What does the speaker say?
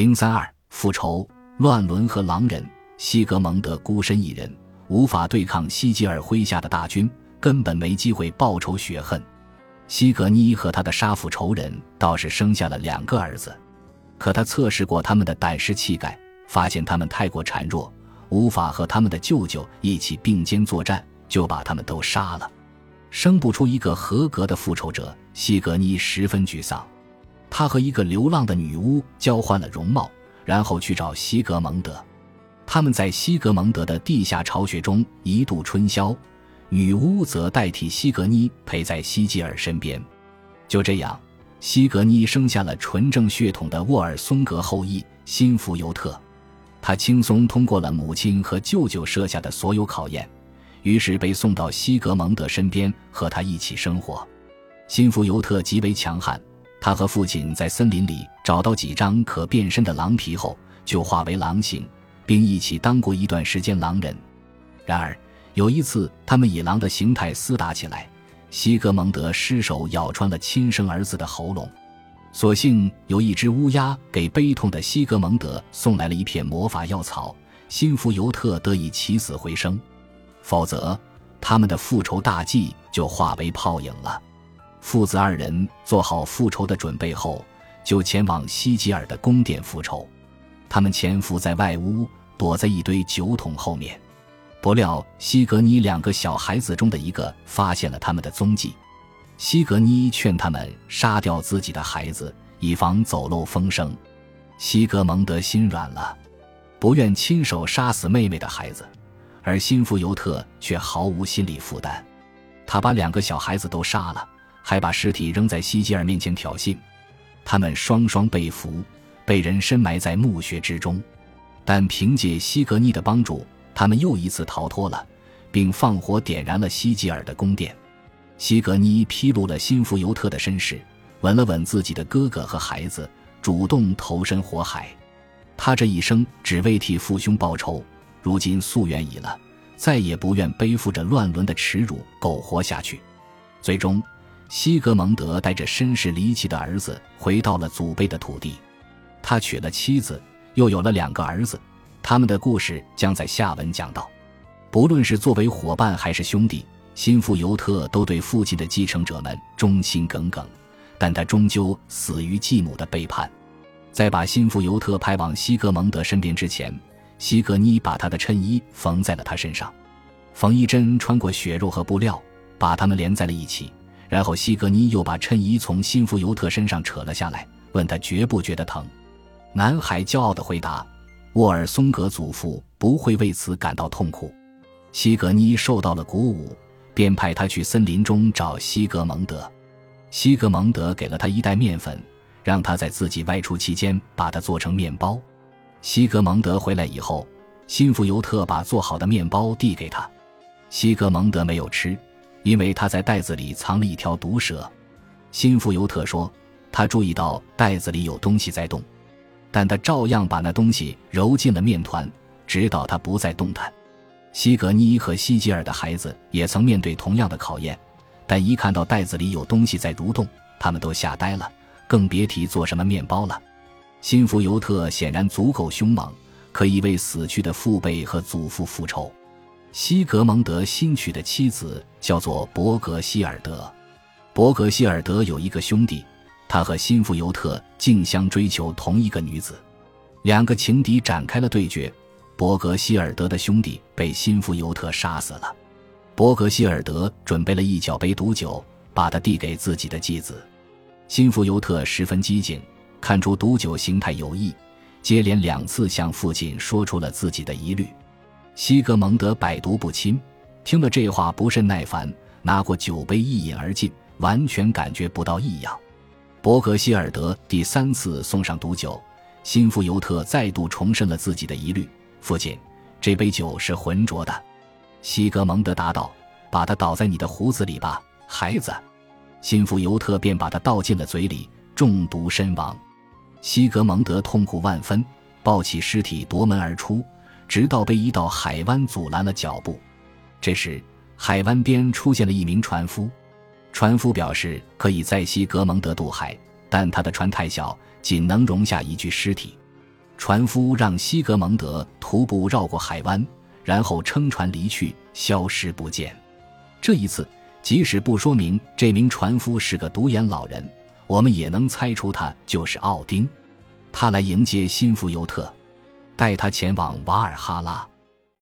零三二复仇，乱伦和狼人。西格蒙德孤身一人，无法对抗西吉尔麾下的大军，根本没机会报仇雪恨。西格妮和他的杀父仇人倒是生下了两个儿子，可他测试过他们的胆识气概，发现他们太过孱弱，无法和他们的舅舅一起并肩作战，就把他们都杀了，生不出一个合格的复仇者。西格妮十分沮丧。他和一个流浪的女巫交换了容貌，然后去找西格蒙德。他们在西格蒙德的地下巢穴中一度春宵，女巫则代替西格妮陪在西吉尔身边。就这样，西格妮生下了纯正血统的沃尔松格后裔辛福尤特。他轻松通过了母亲和舅舅设下的所有考验，于是被送到西格蒙德身边和他一起生活。辛福尤特极为强悍。他和父亲在森林里找到几张可变身的狼皮后，就化为狼形，并一起当过一段时间狼人。然而有一次，他们以狼的形态厮打起来，西格蒙德失手咬穿了亲生儿子的喉咙。所幸有一只乌鸦给悲痛的西格蒙德送来了一片魔法药草，辛福尤特得以起死回生。否则，他们的复仇大计就化为泡影了。父子二人做好复仇的准备后，就前往西吉尔的宫殿复仇。他们潜伏在外屋，躲在一堆酒桶后面。不料，西格妮两个小孩子中的一个发现了他们的踪迹。西格妮劝他们杀掉自己的孩子，以防走漏风声。西格蒙德心软了，不愿亲手杀死妹妹的孩子，而心腹尤特却毫无心理负担。他把两个小孩子都杀了。还把尸体扔在西吉尔面前挑衅，他们双双被俘，被人深埋在墓穴之中。但凭借西格妮的帮助，他们又一次逃脱了，并放火点燃了希吉尔的宫殿。西格妮披露了辛福尤特的身世，吻了吻自己的哥哥和孩子，主动投身火海。他这一生只为替父兄报仇，如今夙愿已了，再也不愿背负着乱伦的耻辱苟活下去。最终。西格蒙德带着身世离奇的儿子回到了祖辈的土地，他娶了妻子，又有了两个儿子。他们的故事将在下文讲到。不论是作为伙伴还是兄弟，心腹尤特都对父亲的继承者们忠心耿耿，但他终究死于继母的背叛。在把心腹尤特派往西格蒙德身边之前，西格妮把他的衬衣缝在了他身上，缝衣针穿过血肉和布料，把它们连在了一起。然后西格妮又把衬衣从辛福尤特身上扯了下来，问他觉不觉得疼。男孩骄傲地回答：“沃尔松格祖父不会为此感到痛苦。”西格妮受到了鼓舞，便派他去森林中找西格蒙德。西格蒙德给了他一袋面粉，让他在自己外出期间把它做成面包。西格蒙德回来以后，辛福尤特把做好的面包递给他，西格蒙德没有吃。因为他在袋子里藏了一条毒蛇，辛福尤特说，他注意到袋子里有东西在动，但他照样把那东西揉进了面团，直到它不再动弹。西格妮和西吉尔的孩子也曾面对同样的考验，但一看到袋子里有东西在蠕动，他们都吓呆了，更别提做什么面包了。辛福尤特显然足够凶猛，可以为死去的父辈和祖父复仇。西格蒙德新娶的妻子叫做伯格希尔德。伯格希尔德有一个兄弟，他和辛福尤特竞相追求同一个女子，两个情敌展开了对决。伯格希尔德的兄弟被辛福尤特杀死了。伯格希尔德准备了一小杯毒酒，把它递给自己的继子。辛福尤特十分机警，看出毒酒形态有异，接连两次向父亲说出了自己的疑虑。西格蒙德百毒不侵，听了这话不甚耐烦，拿过酒杯一饮而尽，完全感觉不到异样。伯格希尔德第三次送上毒酒，辛福尤特再度重申了自己的疑虑：“父亲，这杯酒是浑浊的。”西格蒙德答道：“把它倒在你的胡子里吧，孩子。”辛福尤特便把它倒进了嘴里，中毒身亡。西格蒙德痛苦万分，抱起尸体夺门而出。直到被一道海湾阻拦了脚步，这时海湾边出现了一名船夫，船夫表示可以在西格蒙德渡海，但他的船太小，仅能容下一具尸体。船夫让西格蒙德徒步绕过海湾，然后撑船离去，消失不见。这一次，即使不说明这名船夫是个独眼老人，我们也能猜出他就是奥丁。他来迎接新福尤特，带他前往瓦尔哈拉。